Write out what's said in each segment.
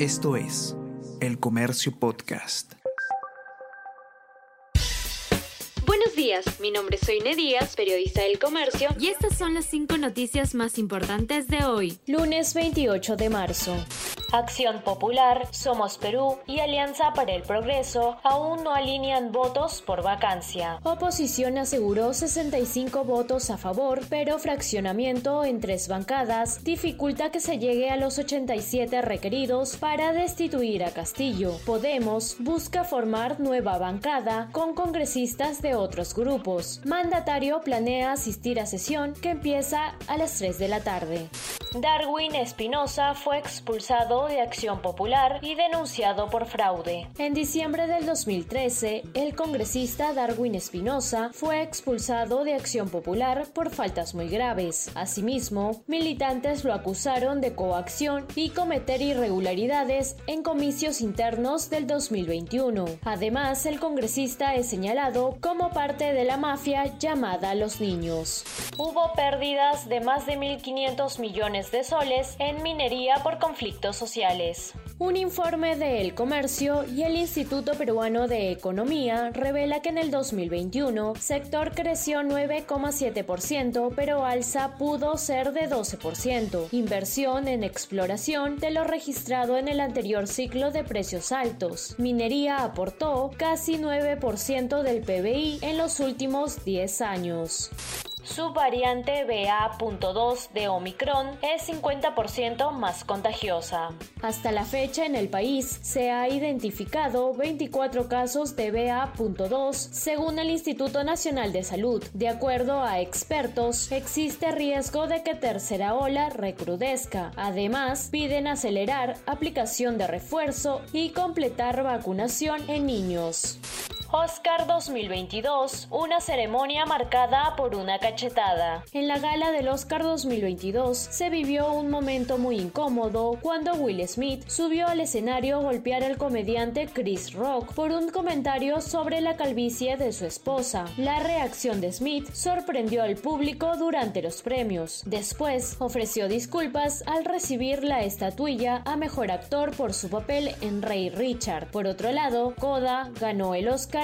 Esto es El Comercio Podcast. Buenos días, mi nombre es Soine Díaz, periodista del Comercio, y estas son las cinco noticias más importantes de hoy, lunes 28 de marzo. Acción Popular, Somos Perú y Alianza para el Progreso aún no alinean votos por vacancia. Oposición aseguró 65 votos a favor, pero fraccionamiento en tres bancadas dificulta que se llegue a los 87 requeridos para destituir a Castillo. Podemos busca formar nueva bancada con congresistas de otros grupos. Mandatario planea asistir a sesión que empieza a las 3 de la tarde. Darwin Espinosa fue expulsado de Acción Popular y denunciado por fraude. En diciembre del 2013, el congresista Darwin Espinosa fue expulsado de Acción Popular por faltas muy graves. Asimismo, militantes lo acusaron de coacción y cometer irregularidades en comicios internos del 2021. Además, el congresista es señalado como parte de la mafia llamada Los Niños. Hubo pérdidas de más de 1.500 millones de soles en minería por conflictos sociales. Un informe de El Comercio y el Instituto Peruano de Economía revela que en el 2021 sector creció 9,7%, pero alza pudo ser de 12%. Inversión en exploración de lo registrado en el anterior ciclo de precios altos. Minería aportó casi 9% del PBI en los últimos 10 años. Su variante BA.2 de Omicron es 50% más contagiosa. Hasta la fecha en el país se ha identificado 24 casos de BA.2 según el Instituto Nacional de Salud. De acuerdo a expertos, existe riesgo de que tercera ola recrudezca. Además, piden acelerar aplicación de refuerzo y completar vacunación en niños. Oscar 2022, una ceremonia marcada por una cachetada. En la gala del Oscar 2022 se vivió un momento muy incómodo cuando Will Smith subió al escenario a golpear al comediante Chris Rock por un comentario sobre la calvicie de su esposa. La reacción de Smith sorprendió al público durante los premios. Después ofreció disculpas al recibir la estatuilla a mejor actor por su papel en Rey Richard. Por otro lado, Coda ganó el Oscar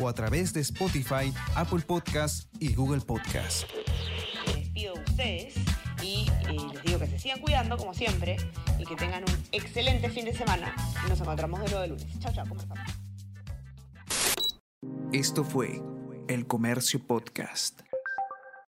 o a través de Spotify, Apple Podcast y Google Podcast. Me despido de ustedes y eh, les digo que se sigan cuidando como siempre y que tengan un excelente fin de semana y nos encontramos de nuevo el lunes. Chao, chao, Esto fue El Comercio Podcast.